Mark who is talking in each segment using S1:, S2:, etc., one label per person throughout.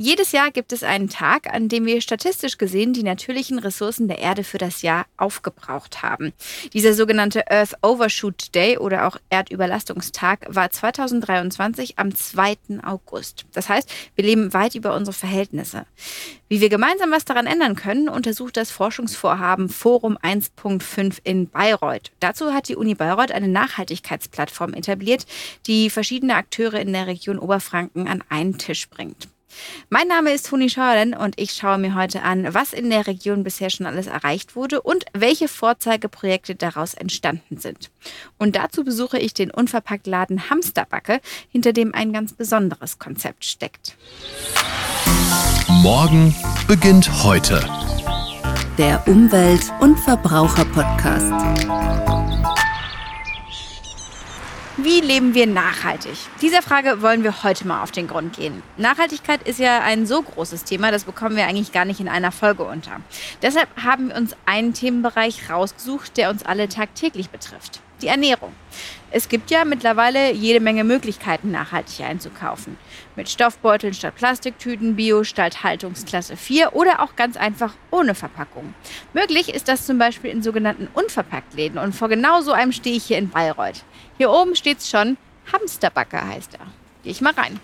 S1: Jedes Jahr gibt es einen Tag, an dem wir statistisch gesehen die natürlichen Ressourcen der Erde für das Jahr aufgebraucht haben. Dieser sogenannte Earth Overshoot Day oder auch Erdüberlastungstag war 2023 am 2. August. Das heißt, wir leben weit über unsere Verhältnisse. Wie wir gemeinsam was daran ändern können, untersucht das Forschungsvorhaben Forum 1.5 in Bayreuth. Dazu hat die Uni Bayreuth eine Nachhaltigkeitsplattform etabliert, die verschiedene Akteure in der Region Oberfranken an einen Tisch bringt. Mein Name ist Toni Schorlen und ich schaue mir heute an, was in der Region bisher schon alles erreicht wurde und welche Vorzeigeprojekte daraus entstanden sind. Und dazu besuche ich den Unverpacktladen Hamsterbacke, hinter dem ein ganz besonderes Konzept steckt.
S2: Morgen beginnt heute.
S3: Der Umwelt- und Verbraucher-Podcast.
S1: Wie leben wir nachhaltig? Dieser Frage wollen wir heute mal auf den Grund gehen. Nachhaltigkeit ist ja ein so großes Thema, das bekommen wir eigentlich gar nicht in einer Folge unter. Deshalb haben wir uns einen Themenbereich rausgesucht, der uns alle tagtäglich betrifft. Die Ernährung. Es gibt ja mittlerweile jede Menge Möglichkeiten, nachhaltig einzukaufen. Mit Stoffbeuteln statt Plastiktüten, Bio statt Haltungsklasse 4 oder auch ganz einfach ohne Verpackung. Möglich ist das zum Beispiel in sogenannten Unverpacktläden und vor genau so einem stehe ich hier in Bayreuth. Hier oben steht's schon, Hamsterbacker heißt er. Geh ich mal rein.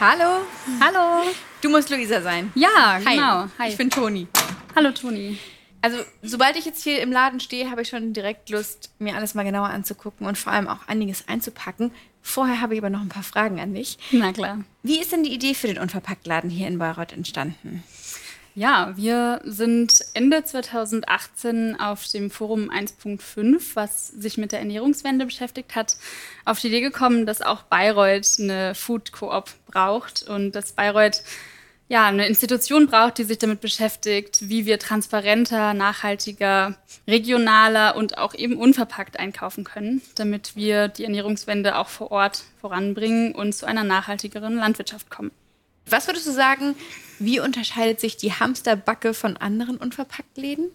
S1: Hallo.
S4: Hallo.
S1: Du musst Luisa sein.
S4: Ja,
S1: Hi.
S4: genau. Hi.
S1: Ich bin Toni.
S4: Hallo Toni.
S1: Also, sobald ich jetzt hier im Laden stehe, habe ich schon direkt Lust, mir alles mal genauer anzugucken und vor allem auch einiges einzupacken. Vorher habe ich aber noch ein paar Fragen an dich.
S4: Na klar.
S1: Wie ist denn die Idee für den Unverpacktladen hier in Bayreuth entstanden?
S4: Ja, wir sind Ende 2018 auf dem Forum 1.5, was sich mit der Ernährungswende beschäftigt hat, auf die Idee gekommen, dass auch Bayreuth eine Food Coop braucht und dass Bayreuth ja, eine Institution braucht, die sich damit beschäftigt, wie wir transparenter, nachhaltiger, regionaler und auch eben unverpackt einkaufen können, damit wir die Ernährungswende auch vor Ort voranbringen und zu einer nachhaltigeren Landwirtschaft kommen.
S1: Was würdest du sagen, wie unterscheidet sich die Hamsterbacke von anderen Unverpacktläden?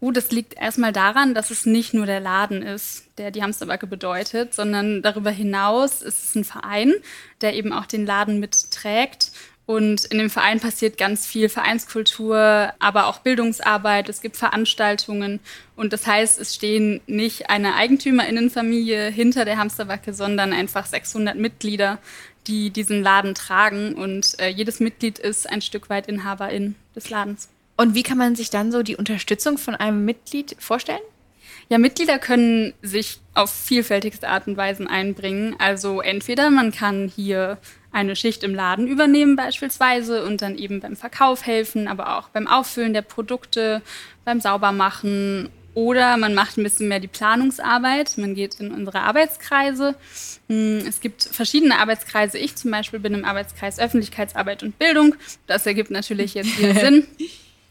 S4: Uh, das liegt erstmal daran, dass es nicht nur der Laden ist, der die Hamsterbacke bedeutet, sondern darüber hinaus ist es ein Verein, der eben auch den Laden mitträgt und in dem Verein passiert ganz viel Vereinskultur, aber auch Bildungsarbeit. Es gibt Veranstaltungen. Und das heißt, es stehen nicht eine Eigentümerinnenfamilie hinter der Hamsterbacke, sondern einfach 600 Mitglieder, die diesen Laden tragen. Und äh, jedes Mitglied ist ein Stück weit Inhaberin des Ladens.
S1: Und wie kann man sich dann so die Unterstützung von einem Mitglied vorstellen?
S4: Ja, Mitglieder können sich auf vielfältigste Art und Weisen einbringen. Also entweder man kann hier eine Schicht im Laden übernehmen beispielsweise und dann eben beim Verkauf helfen, aber auch beim Auffüllen der Produkte, beim Saubermachen oder man macht ein bisschen mehr die Planungsarbeit. Man geht in unsere Arbeitskreise. Hm, es gibt verschiedene Arbeitskreise. Ich zum Beispiel bin im Arbeitskreis Öffentlichkeitsarbeit und Bildung. Das ergibt natürlich jetzt viel Sinn.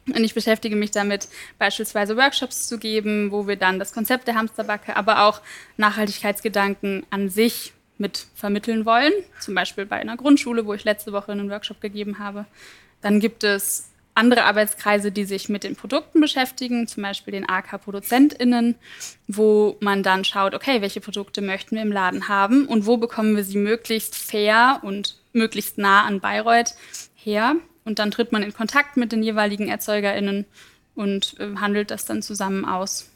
S4: Und ich beschäftige mich damit, beispielsweise Workshops zu geben, wo wir dann das Konzept der Hamsterbacke, aber auch Nachhaltigkeitsgedanken an sich mit vermitteln wollen. Zum Beispiel bei einer Grundschule, wo ich letzte Woche einen Workshop gegeben habe. Dann gibt es andere Arbeitskreise, die sich mit den Produkten beschäftigen, zum Beispiel den AK-ProduzentInnen, wo man dann schaut, okay, welche Produkte möchten wir im Laden haben und wo bekommen wir sie möglichst fair und möglichst nah an Bayreuth her. Und dann tritt man in Kontakt mit den jeweiligen ErzeugerInnen und äh, handelt das dann zusammen aus.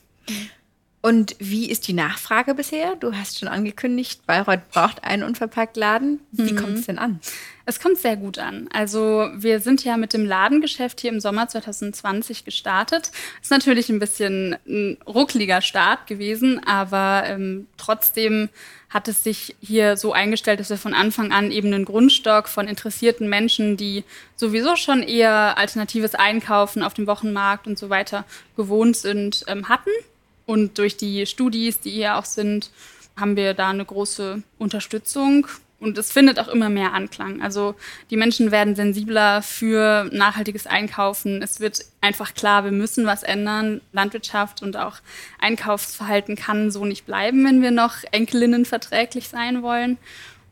S1: Und wie ist die Nachfrage bisher? Du hast schon angekündigt, Bayreuth braucht einen Unverpacktladen. Wie mhm. kommt es denn an?
S4: Es kommt sehr gut an. Also wir sind ja mit dem Ladengeschäft hier im Sommer 2020 gestartet. Ist natürlich ein bisschen ein ruckliger Start gewesen, aber ähm, trotzdem hat es sich hier so eingestellt, dass wir von Anfang an eben einen Grundstock von interessierten Menschen, die sowieso schon eher alternatives Einkaufen auf dem Wochenmarkt und so weiter gewohnt sind, ähm, hatten. Und durch die Studis, die hier auch sind, haben wir da eine große Unterstützung. Und es findet auch immer mehr Anklang. Also die Menschen werden sensibler für nachhaltiges Einkaufen. Es wird einfach klar, wir müssen was ändern. Landwirtschaft und auch Einkaufsverhalten kann so nicht bleiben, wenn wir noch Enkelinnen verträglich sein wollen.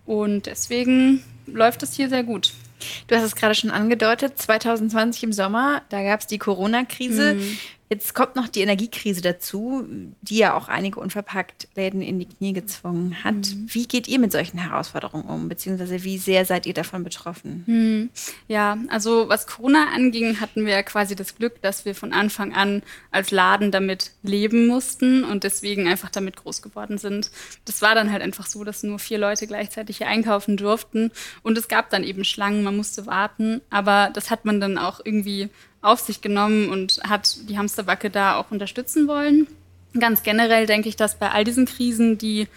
S4: Und deswegen läuft es hier sehr gut.
S1: Du hast es gerade schon angedeutet, 2020 im Sommer, da gab es die Corona-Krise. Mhm. Jetzt kommt noch die Energiekrise dazu, die ja auch einige Unverpackt-Läden in die Knie gezwungen hat. Mhm. Wie geht ihr mit solchen Herausforderungen um? Beziehungsweise wie sehr seid ihr davon betroffen?
S4: Mhm. Ja, also was Corona anging, hatten wir quasi das Glück, dass wir von Anfang an als Laden damit leben mussten und deswegen einfach damit groß geworden sind. Das war dann halt einfach so, dass nur vier Leute gleichzeitig hier einkaufen durften und es gab dann eben Schlangen, man musste warten, aber das hat man dann auch irgendwie auf sich genommen und hat die Hamsterbacke da auch unterstützen wollen. Ganz generell denke ich, dass bei all diesen Krisen, die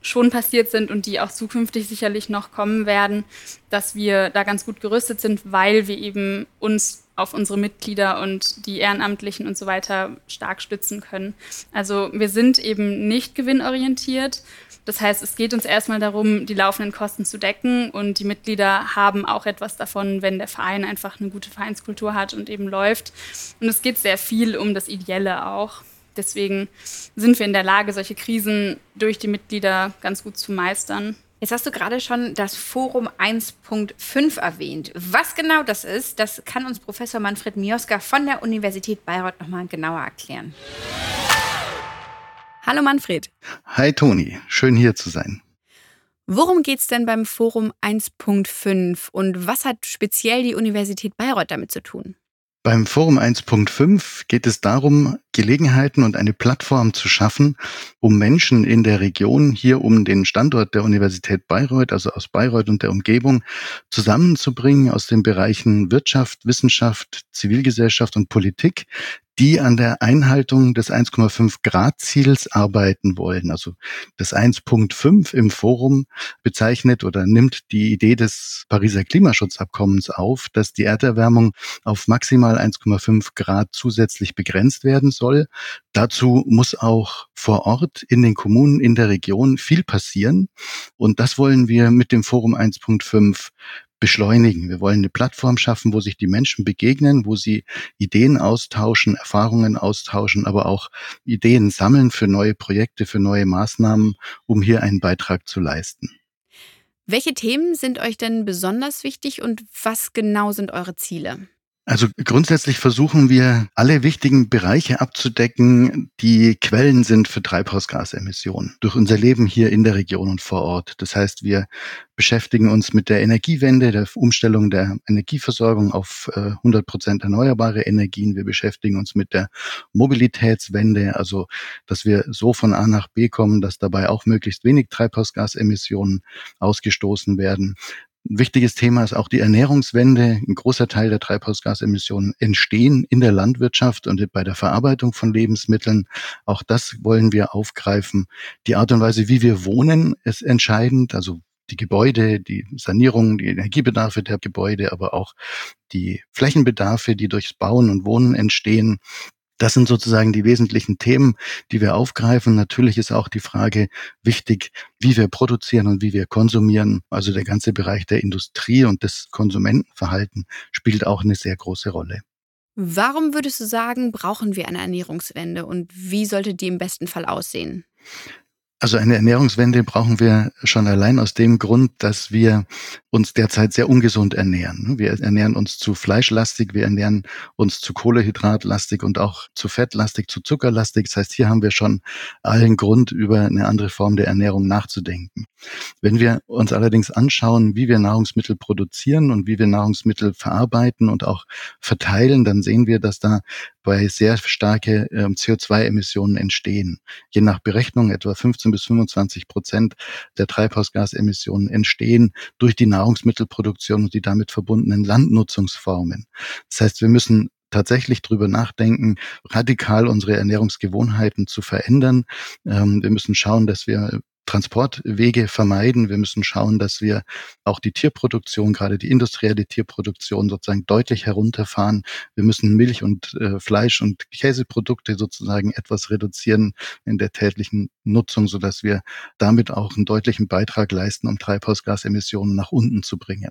S4: schon passiert sind und die auch zukünftig sicherlich noch kommen werden, dass wir da ganz gut gerüstet sind, weil wir eben uns auf unsere Mitglieder und die Ehrenamtlichen und so weiter stark stützen können. Also wir sind eben nicht gewinnorientiert. Das heißt, es geht uns erstmal darum, die laufenden Kosten zu decken und die Mitglieder haben auch etwas davon, wenn der Verein einfach eine gute Vereinskultur hat und eben läuft. Und es geht sehr viel um das Ideelle auch. Deswegen sind wir in der Lage, solche Krisen durch die Mitglieder ganz gut zu meistern.
S1: Jetzt hast du gerade schon das Forum 1.5 erwähnt. Was genau das ist, das kann uns Professor Manfred Mioska von der Universität Bayreuth nochmal genauer erklären. Hallo Manfred.
S5: Hi Toni, schön hier zu sein.
S1: Worum geht es denn beim Forum 1.5 und was hat speziell die Universität Bayreuth damit zu tun?
S5: Beim Forum 1.5 geht es darum, Gelegenheiten und eine Plattform zu schaffen, um Menschen in der Region hier um den Standort der Universität Bayreuth, also aus Bayreuth und der Umgebung, zusammenzubringen aus den Bereichen Wirtschaft, Wissenschaft, Zivilgesellschaft und Politik, die an der Einhaltung des 1,5 Grad Ziels arbeiten wollen. Also das 1.5 im Forum bezeichnet oder nimmt die Idee des Pariser Klimaschutzabkommens auf, dass die Erderwärmung auf maximal 1,5 Grad zusätzlich begrenzt werden soll. Dazu muss auch vor Ort in den Kommunen in der Region viel passieren. Und das wollen wir mit dem Forum 1.5 beschleunigen. Wir wollen eine Plattform schaffen, wo sich die Menschen begegnen, wo sie Ideen austauschen, Erfahrungen austauschen, aber auch Ideen sammeln für neue Projekte, für neue Maßnahmen, um hier einen Beitrag zu leisten.
S1: Welche Themen sind euch denn besonders wichtig und was genau sind eure Ziele?
S5: Also grundsätzlich versuchen wir, alle wichtigen Bereiche abzudecken, die Quellen sind für Treibhausgasemissionen durch unser Leben hier in der Region und vor Ort. Das heißt, wir beschäftigen uns mit der Energiewende, der Umstellung der Energieversorgung auf 100 äh, Prozent erneuerbare Energien. Wir beschäftigen uns mit der Mobilitätswende, also dass wir so von A nach B kommen, dass dabei auch möglichst wenig Treibhausgasemissionen ausgestoßen werden. Ein wichtiges Thema ist auch die Ernährungswende. Ein großer Teil der Treibhausgasemissionen entstehen in der Landwirtschaft und bei der Verarbeitung von Lebensmitteln. Auch das wollen wir aufgreifen. Die Art und Weise, wie wir wohnen, ist entscheidend. Also die Gebäude, die Sanierung, die Energiebedarfe der Gebäude, aber auch die Flächenbedarfe, die durchs Bauen und Wohnen entstehen. Das sind sozusagen die wesentlichen Themen, die wir aufgreifen. Natürlich ist auch die Frage wichtig, wie wir produzieren und wie wir konsumieren. Also der ganze Bereich der Industrie und des Konsumentenverhalten spielt auch eine sehr große Rolle.
S1: Warum würdest du sagen, brauchen wir eine Ernährungswende und wie sollte die im besten Fall aussehen?
S5: Also eine Ernährungswende brauchen wir schon allein aus dem Grund, dass wir uns derzeit sehr ungesund ernähren. Wir ernähren uns zu fleischlastig, wir ernähren uns zu Kohlehydratlastig und auch zu fettlastig, zu zuckerlastig. Das heißt, hier haben wir schon allen Grund, über eine andere Form der Ernährung nachzudenken. Wenn wir uns allerdings anschauen, wie wir Nahrungsmittel produzieren und wie wir Nahrungsmittel verarbeiten und auch verteilen, dann sehen wir, dass da bei sehr starke ähm, CO2-Emissionen entstehen. Je nach Berechnung etwa 15 bis 25 Prozent der Treibhausgasemissionen entstehen durch die Nahrungsmittelproduktion und die damit verbundenen Landnutzungsformen. Das heißt, wir müssen tatsächlich drüber nachdenken, radikal unsere Ernährungsgewohnheiten zu verändern. Ähm, wir müssen schauen, dass wir Transportwege vermeiden. Wir müssen schauen, dass wir auch die Tierproduktion, gerade die industrielle Tierproduktion sozusagen deutlich herunterfahren. Wir müssen Milch und äh, Fleisch und Käseprodukte sozusagen etwas reduzieren in der täglichen Nutzung, so dass wir damit auch einen deutlichen Beitrag leisten, um Treibhausgasemissionen nach unten zu bringen.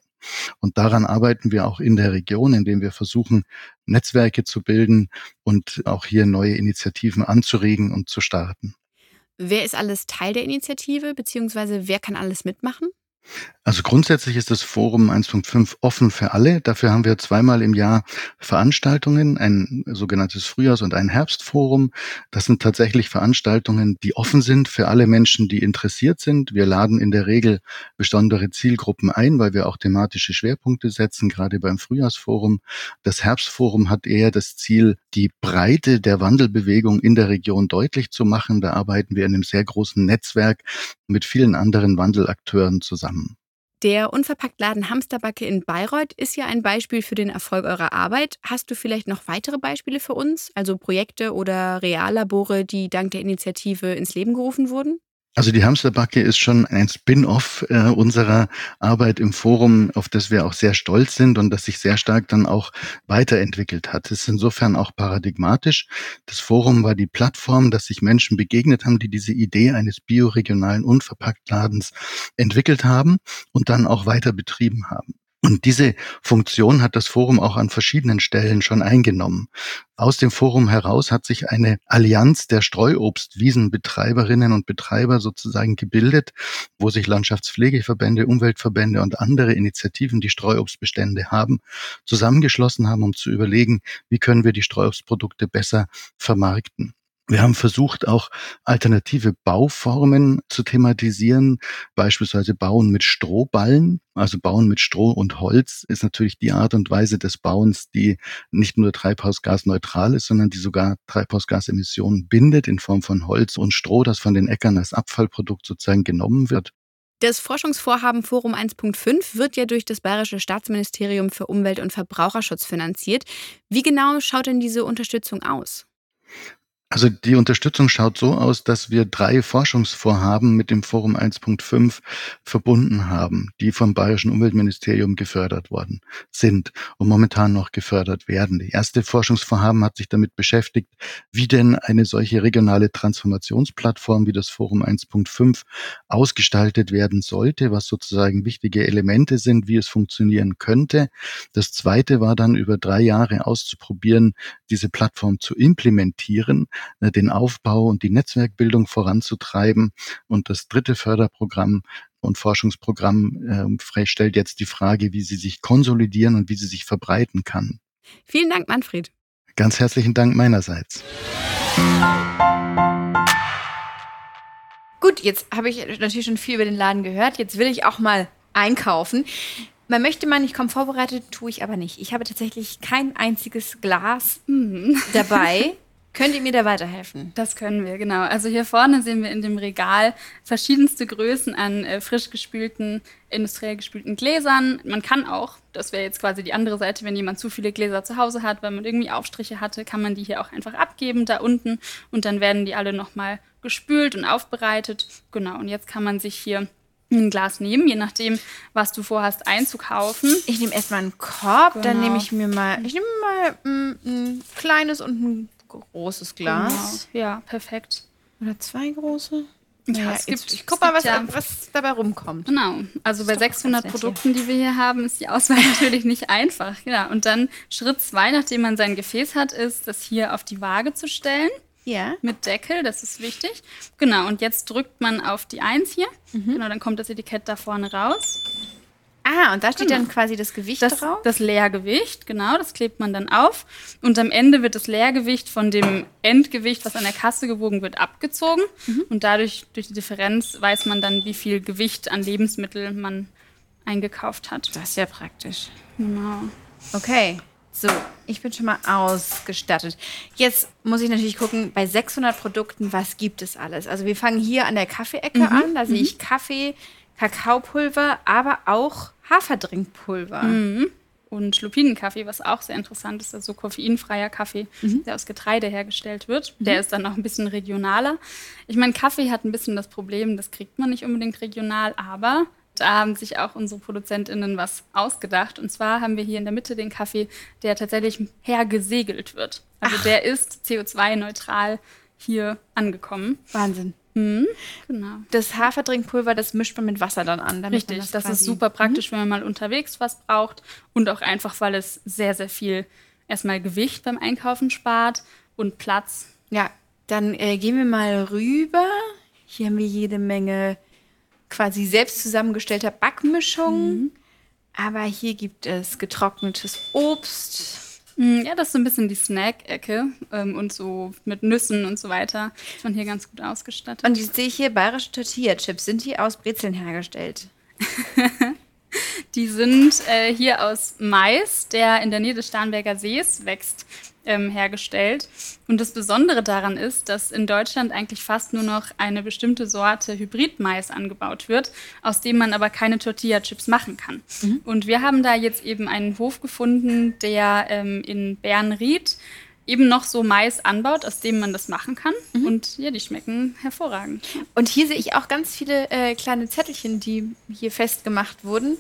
S5: Und daran arbeiten wir auch in der Region, indem wir versuchen, Netzwerke zu bilden und auch hier neue Initiativen anzuregen und zu starten.
S1: Wer ist alles Teil der Initiative, beziehungsweise wer kann alles mitmachen?
S5: Also grundsätzlich ist das Forum 1.5 offen für alle. Dafür haben wir zweimal im Jahr Veranstaltungen, ein sogenanntes Frühjahrs- und ein Herbstforum. Das sind tatsächlich Veranstaltungen, die offen sind für alle Menschen, die interessiert sind. Wir laden in der Regel besondere Zielgruppen ein, weil wir auch thematische Schwerpunkte setzen, gerade beim Frühjahrsforum. Das Herbstforum hat eher das Ziel, die Breite der Wandelbewegung in der Region deutlich zu machen. Da arbeiten wir in einem sehr großen Netzwerk mit vielen anderen Wandelakteuren zusammen.
S1: Der Unverpacktladen Hamsterbacke in Bayreuth ist ja ein Beispiel für den Erfolg eurer Arbeit. Hast du vielleicht noch weitere Beispiele für uns, also Projekte oder Reallabore, die dank der Initiative ins Leben gerufen wurden?
S5: Also die Hamsterbacke ist schon ein Spin-off äh, unserer Arbeit im Forum, auf das wir auch sehr stolz sind und das sich sehr stark dann auch weiterentwickelt hat. Es ist insofern auch paradigmatisch. Das Forum war die Plattform, dass sich Menschen begegnet haben, die diese Idee eines bioregionalen Unverpacktladens entwickelt haben und dann auch weiter betrieben haben. Und diese Funktion hat das Forum auch an verschiedenen Stellen schon eingenommen. Aus dem Forum heraus hat sich eine Allianz der Streuobstwiesenbetreiberinnen und Betreiber sozusagen gebildet, wo sich Landschaftspflegeverbände, Umweltverbände und andere Initiativen, die Streuobstbestände haben, zusammengeschlossen haben, um zu überlegen, wie können wir die Streuobstprodukte besser vermarkten. Wir haben versucht, auch alternative Bauformen zu thematisieren, beispielsweise Bauen mit Strohballen. Also Bauen mit Stroh und Holz ist natürlich die Art und Weise des Bauens, die nicht nur treibhausgasneutral ist, sondern die sogar Treibhausgasemissionen bindet in Form von Holz und Stroh, das von den Äckern als Abfallprodukt sozusagen genommen wird.
S1: Das Forschungsvorhaben Forum 1.5 wird ja durch das Bayerische Staatsministerium für Umwelt und Verbraucherschutz finanziert. Wie genau schaut denn diese Unterstützung aus?
S5: Also die Unterstützung schaut so aus, dass wir drei Forschungsvorhaben mit dem Forum 1.5 verbunden haben, die vom Bayerischen Umweltministerium gefördert worden sind und momentan noch gefördert werden. Die erste Forschungsvorhaben hat sich damit beschäftigt, wie denn eine solche regionale Transformationsplattform wie das Forum 1.5 ausgestaltet werden sollte, was sozusagen wichtige Elemente sind, wie es funktionieren könnte. Das zweite war dann über drei Jahre auszuprobieren, diese Plattform zu implementieren den Aufbau und die Netzwerkbildung voranzutreiben. Und das dritte Förderprogramm und Forschungsprogramm äh, stellt jetzt die Frage, wie sie sich konsolidieren und wie sie sich verbreiten kann.
S1: Vielen Dank, Manfred.
S5: Ganz herzlichen Dank meinerseits.
S1: Gut, jetzt habe ich natürlich schon viel über den Laden gehört. Jetzt will ich auch mal einkaufen. Man möchte meinen, ich komme vorbereitet, tue ich aber nicht. Ich habe tatsächlich kein einziges Glas mhm. dabei. Könnt ihr mir da weiterhelfen?
S4: Das können wir, genau. Also hier vorne sehen wir in dem Regal verschiedenste Größen an äh, frisch gespülten, industriell gespülten Gläsern. Man kann auch, das wäre jetzt quasi die andere Seite, wenn jemand zu viele Gläser zu Hause hat, weil man irgendwie Aufstriche hatte, kann man die hier auch einfach abgeben, da unten. Und dann werden die alle nochmal gespült und aufbereitet. Genau, und jetzt kann man sich hier ein Glas nehmen, je nachdem, was du vorhast einzukaufen.
S1: Ich nehme erstmal einen Korb, genau. dann nehme ich mir mal, ich nehme mal ein, ein kleines und ein großes Glas.
S4: Genau. Ja, perfekt.
S1: Oder zwei große?
S4: Ja, ja es gibt,
S1: ich guck mal, was, ja. was dabei rumkommt.
S4: Genau. Also bei 600 Produkten, die wir hier haben, ist die Auswahl natürlich nicht einfach. Ja, und dann Schritt zwei, nachdem man sein Gefäß hat, ist, das hier auf die Waage zu stellen.
S1: Ja.
S4: Mit Deckel, das ist wichtig. Genau, und jetzt drückt man auf die 1 hier. Mhm. Genau, dann kommt das Etikett da vorne raus.
S1: Ah, und da steht genau. dann quasi das Gewicht
S4: das,
S1: drauf?
S4: Das Leergewicht, genau, das klebt man dann auf. Und am Ende wird das Leergewicht von dem Endgewicht, was an der Kasse gewogen wird, abgezogen. Mhm. Und dadurch, durch die Differenz, weiß man dann, wie viel Gewicht an Lebensmittel man eingekauft hat.
S1: Das ist ja praktisch.
S4: Genau.
S1: Okay. So, ich bin schon mal ausgestattet. Jetzt muss ich natürlich gucken, bei 600 Produkten, was gibt es alles? Also wir fangen hier an der Kaffeeecke mhm. an. Da mhm. sehe ich Kaffee, Kakaopulver, aber auch Haferdrinkpulver.
S4: Mhm. Und Lupinenkaffee, was auch sehr interessant ist, also koffeinfreier Kaffee, mhm. der aus Getreide hergestellt wird. Mhm. Der ist dann noch ein bisschen regionaler. Ich meine, Kaffee hat ein bisschen das Problem, das kriegt man nicht unbedingt regional, aber da haben sich auch unsere ProduzentInnen was ausgedacht. Und zwar haben wir hier in der Mitte den Kaffee, der tatsächlich hergesegelt wird. Also Ach. der ist CO2-neutral hier angekommen.
S1: Wahnsinn.
S4: Mhm, genau.
S1: Das Haferdrinkpulver, das mischt man mit Wasser dann an.
S4: Richtig, das, das ist super praktisch, mhm. wenn man mal unterwegs was braucht und auch einfach, weil es sehr, sehr viel erstmal Gewicht beim Einkaufen spart und Platz.
S1: Ja, dann äh, gehen wir mal rüber. Hier haben wir jede Menge quasi selbst zusammengestellter Backmischung. Aber hier gibt es getrocknetes Obst.
S4: Mm, Ja, das ist so ein bisschen die Snack-Ecke ähm, und so mit Nüssen und so weiter. Ist man hier ganz gut ausgestattet.
S1: Und jetzt sehe ich hier bayerische Tortilla-Chips. Sind die aus Brezeln hergestellt?
S4: Die sind äh, hier aus Mais, der in der Nähe des Starnberger Sees wächst, ähm, hergestellt. Und das Besondere daran ist, dass in Deutschland eigentlich fast nur noch eine bestimmte Sorte Hybridmais angebaut wird, aus dem man aber keine Tortilla-Chips machen kann. Und wir haben da jetzt eben einen Hof gefunden, der ähm, in Bernried eben noch so Mais anbaut, aus dem man das machen kann. Und ja, die schmecken hervorragend.
S1: Und hier sehe ich auch ganz viele äh, kleine Zettelchen, die hier festgemacht wurden,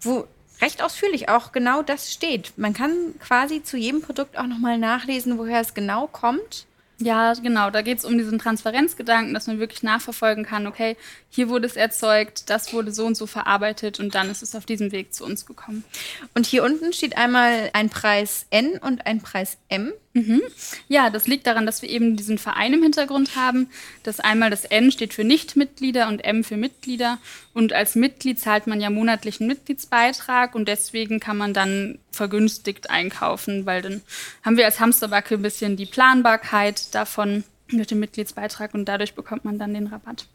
S1: wo recht ausführlich auch genau das steht. Man kann quasi zu jedem Produkt auch nochmal nachlesen, woher es genau kommt.
S4: Ja, genau. Da geht es um diesen Transparenzgedanken, dass man wirklich nachverfolgen kann, okay, hier wurde es erzeugt, das wurde so und so verarbeitet und dann ist es auf diesem Weg zu uns gekommen.
S1: Und hier unten steht einmal ein Preis N und ein Preis M.
S4: Ja, das liegt daran, dass wir eben diesen Verein im Hintergrund haben. Das einmal das N steht für Nichtmitglieder und M für Mitglieder. Und als Mitglied zahlt man ja monatlichen Mitgliedsbeitrag und deswegen kann man dann vergünstigt einkaufen, weil dann haben wir als Hamsterbacke ein bisschen die Planbarkeit davon mit dem Mitgliedsbeitrag und dadurch bekommt man dann den Rabatt.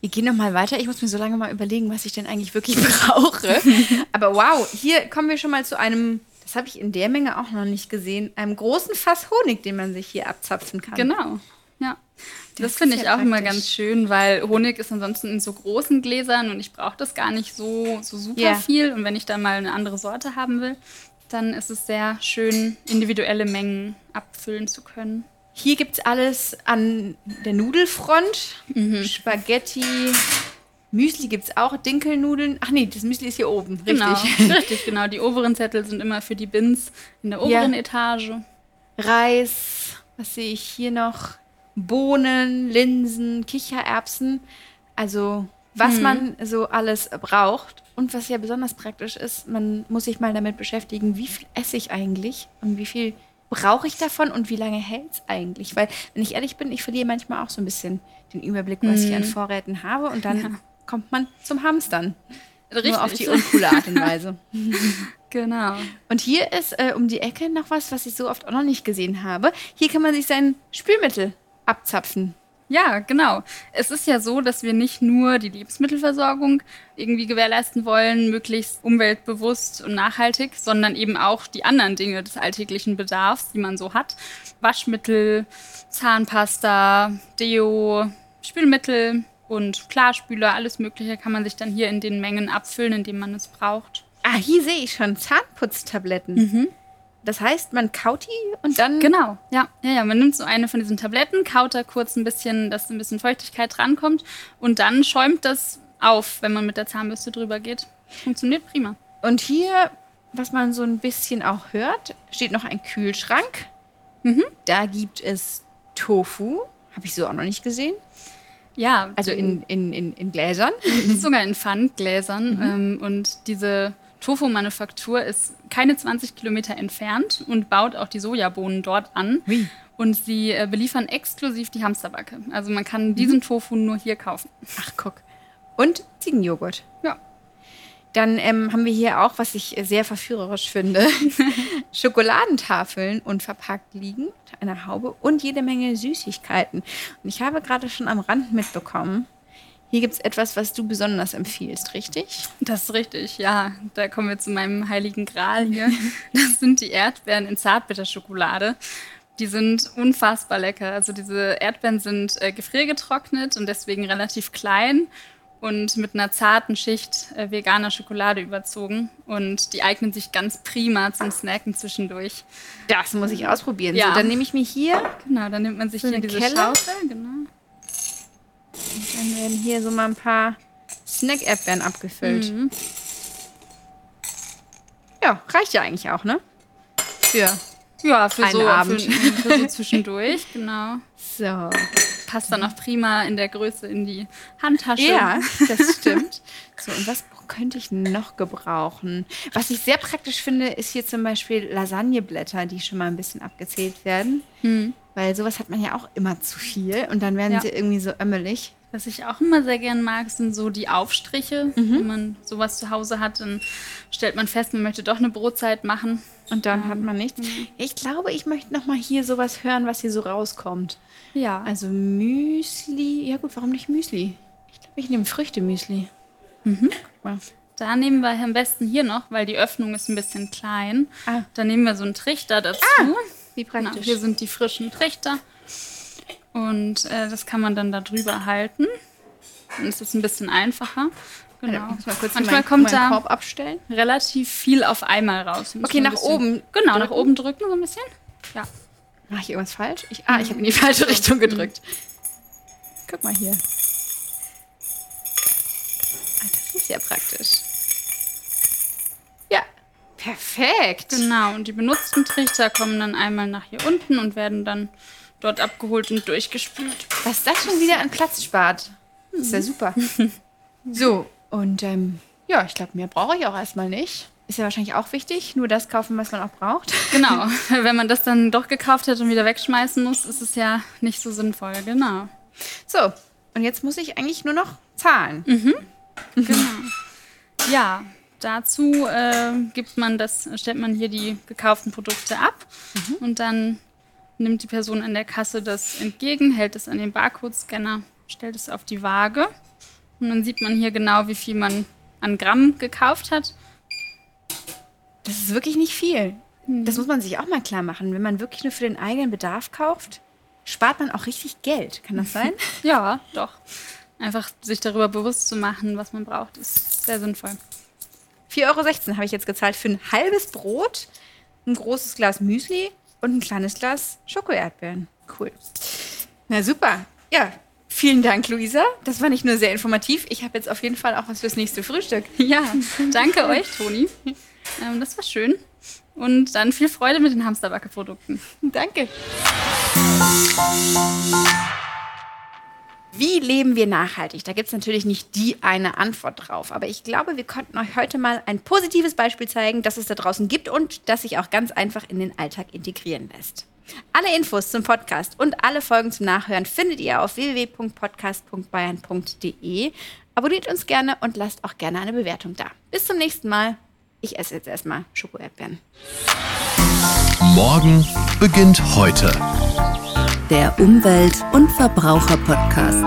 S1: Wir gehen nochmal weiter. Ich muss mir so lange mal überlegen, was ich denn eigentlich wirklich brauche. Aber wow, hier kommen wir schon mal zu einem, das habe ich in der Menge auch noch nicht gesehen, einem großen Fass Honig, den man sich hier abzapfen kann.
S4: Genau, ja. Das,
S1: ist
S4: finde ich
S1: ja
S4: auch immer
S1: praktisch.
S4: ganz schön, weil Honig ist ansonsten in so großen Gläsern und ich brauche das gar nicht so, so super
S1: Ja.
S4: viel. Und wenn ich da mal eine andere Sorte haben will, dann ist es sehr schön, individuelle Mengen abfüllen zu können.
S1: Hier gibt es alles an der Nudelfront. Spaghetti, Müsli gibt es auch, Dinkelnudeln. Ach nee, das Müsli ist hier oben, richtig.
S4: Genau, richtig, genau. Die oberen Zettel sind immer für die Bins in der oberen
S1: Ja.
S4: Etage.
S1: Reis, was sehe ich hier noch? Bohnen, Linsen, Kichererbsen. Also, was man so alles braucht. Und was ja besonders praktisch ist, man muss sich mal damit beschäftigen, wie viel esse ich eigentlich und wie viel brauche ich davon und wie lange hält es eigentlich? Weil, wenn ich ehrlich bin, ich verliere manchmal auch so ein bisschen den Überblick, was ich an Vorräten habe und dann kommt man zum Hamstern. Nur auf die uncoole Art und Weise.
S4: Genau.
S1: Und hier ist äh, um die Ecke noch was, was ich so oft auch noch nicht gesehen habe. Hier kann man sich sein Spülmittel abzapfen.
S4: Ja, genau. Es ist ja so, dass wir nicht nur die Lebensmittelversorgung irgendwie gewährleisten wollen, möglichst umweltbewusst und nachhaltig, sondern eben auch die anderen Dinge des alltäglichen Bedarfs, die man so hat. Waschmittel, Zahnpasta, Deo, Spülmittel und Klarspüler, alles Mögliche kann man sich dann hier in den Mengen abfüllen, in denen man es braucht.
S1: Ah, hier sehe ich schon Zahnputztabletten. Das heißt, man kaut die und dann.
S4: Genau, ja, ja, ja. Man nimmt so eine von diesen Tabletten, kaut da kurz ein bisschen, dass ein bisschen Feuchtigkeit drankommt und dann schäumt das auf, wenn man mit der Zahnbürste drüber geht. Funktioniert prima.
S1: Und hier, was man so ein bisschen auch hört, steht noch ein Kühlschrank. Da gibt es Tofu. Habe ich so auch noch nicht gesehen.
S4: Ja,
S1: Also in, in, in, in Gläsern.
S4: sogar in Pfandgläsern ähm, und diese Tofu-Manufaktur ist keine 20 Kilometer entfernt und baut auch die Sojabohnen dort an.
S1: Hui.
S4: Und sie äh, beliefern exklusiv die Hamsterbacke. Also man kann diesen Tofu nur hier kaufen.
S1: Ach, guck. Und Ziegenjoghurt.
S4: Ja.
S1: Dann ähm, haben wir hier auch, was ich sehr verführerisch finde, Schokoladentafeln und verpackt liegen, unter einer Haube und jede Menge Süßigkeiten. Und ich habe gerade schon am Rand mitbekommen, hier gibt es etwas, was du besonders empfiehlst, richtig?
S4: Das ist richtig, ja. Da kommen wir zu meinem heiligen Gral hier. Das sind die Erdbeeren in Zartbitterschokolade. Die sind unfassbar lecker. Also diese Erdbeeren sind äh, gefriergetrocknet und deswegen relativ klein und mit einer zarten Schicht äh, veganer Schokolade überzogen. Und die eignen sich ganz prima zum Snacken zwischendurch.
S1: Das muss ich ausprobieren.
S4: Ja.
S1: So, dann nehme ich mir hier,
S4: Genau, dann nimmt man sich
S1: So
S4: hier diese
S1: Kelle?
S4: Schaufel. Genau.
S1: dann werden hier so mal ein paar Snack-Erdbeeren abgefüllt.
S4: Mhm.
S1: Ja, reicht ja eigentlich auch, ne? Für.
S4: Ja, für
S1: Einen
S4: so,
S1: Abend.
S4: Für, für so zwischendurch, genau.
S1: So.
S4: Passt dann auch prima in der Größe in die Handtasche.
S1: Ja, das stimmt. So, und was könnte ich noch gebrauchen? Was ich sehr praktisch finde, ist hier zum Beispiel Lasagneblätter, die schon mal ein bisschen abgezählt werden. Weil sowas hat man ja auch immer zu viel und dann werden
S4: Ja.
S1: sie irgendwie so ömmelig.
S4: Was ich auch immer sehr gern mag, sind so die Aufstriche.
S1: Mhm.
S4: Wenn man sowas zu Hause hat, dann stellt man fest, man möchte doch eine Brotzeit machen.
S1: Und dann hat man nichts. Ich glaube, ich möchte noch mal hier sowas hören, was hier so rauskommt.
S4: Ja.
S1: Also Müsli. Ja gut, warum nicht Müsli? Ich glaube, ich nehme Früchtemüsli. Guck mal.
S4: Da nehmen wir am besten hier noch, weil die Öffnung ist ein bisschen klein.
S1: Ah.
S4: Da nehmen wir so einen Trichter dazu.
S1: Wie
S4: Genau,
S1: praktisch.
S4: hier sind die frischen Trichter. Und äh, das kann man dann da drüber halten. Dann ist es ein bisschen einfacher. Genau.
S1: muss mal kurz
S4: Manchmal
S1: meinen,
S4: kommt da
S1: Korb abstellen.
S4: relativ viel auf einmal raus. Muss
S1: Okay, nach
S4: bisschen-
S1: oben
S4: Genau, nach
S1: drücken?
S4: oben drücken so ein bisschen. Ja.
S1: Mache ich irgendwas falsch? Ich, ah, ich habe in die falsche Richtung gedrückt. Guck mal hier. Ah, das ist ja praktisch. Ja, perfekt.
S4: Genau, und die benutzten Trichter kommen dann einmal nach hier unten und werden dann dort abgeholt und durchgespült.
S1: Was das schon wieder an Platz spart. Ist ja super. So, und ähm, ja, ich glaube, mehr brauche ich auch erstmal nicht. Ist ja wahrscheinlich auch wichtig. Nur das kaufen, was man auch braucht.
S4: Genau, wenn man das dann doch gekauft hat und wieder wegschmeißen muss, ist es ja nicht so sinnvoll. Genau.
S1: So, und jetzt muss ich eigentlich nur noch zahlen.
S4: Ja, dazu äh, gibt man das, stellt man hier die gekauften Produkte ab und dann nimmt die Person an der Kasse das entgegen, hält es an den Barcode-Scanner, stellt es auf die Waage und dann sieht man hier genau, wie viel man an Gramm gekauft hat.
S1: Das ist wirklich nicht viel. Das muss man sich auch mal klar machen. Wenn man wirklich nur für den eigenen Bedarf kauft, spart man auch richtig Geld. Kann das sein?
S4: Ja, doch. Einfach sich darüber bewusst zu machen, was man braucht, ist sehr sinnvoll.
S1: 4,16 Euro habe ich jetzt gezahlt für ein halbes Brot, ein großes Glas Müsli und ein kleines Glas Schokoerdbeeren. Cool. Na super. Ja, vielen Dank, Luisa. Das war nicht nur sehr informativ. Ich habe jetzt auf jeden Fall auch was fürs nächste Frühstück.
S4: Ja, danke euch, Toni. Ähm, das war schön. Und dann viel Freude mit den Hamsterbacke-Produkten.
S1: Danke. Wie leben wir nachhaltig? Da gibt es natürlich nicht die eine Antwort drauf. Aber ich glaube, wir konnten euch heute mal ein positives Beispiel zeigen, dass es da draußen gibt und das sich auch ganz einfach in den Alltag integrieren lässt. Alle Infos zum Podcast und alle Folgen zum Nachhören findet ihr auf www.podcast.bayern.de. Abonniert uns gerne und lasst auch gerne eine Bewertung da. Bis zum nächsten Mal. Ich esse jetzt erstmal Schokoerdbeeren.
S2: Morgen beginnt heute.
S3: Der Umwelt- und Verbraucher-Podcast.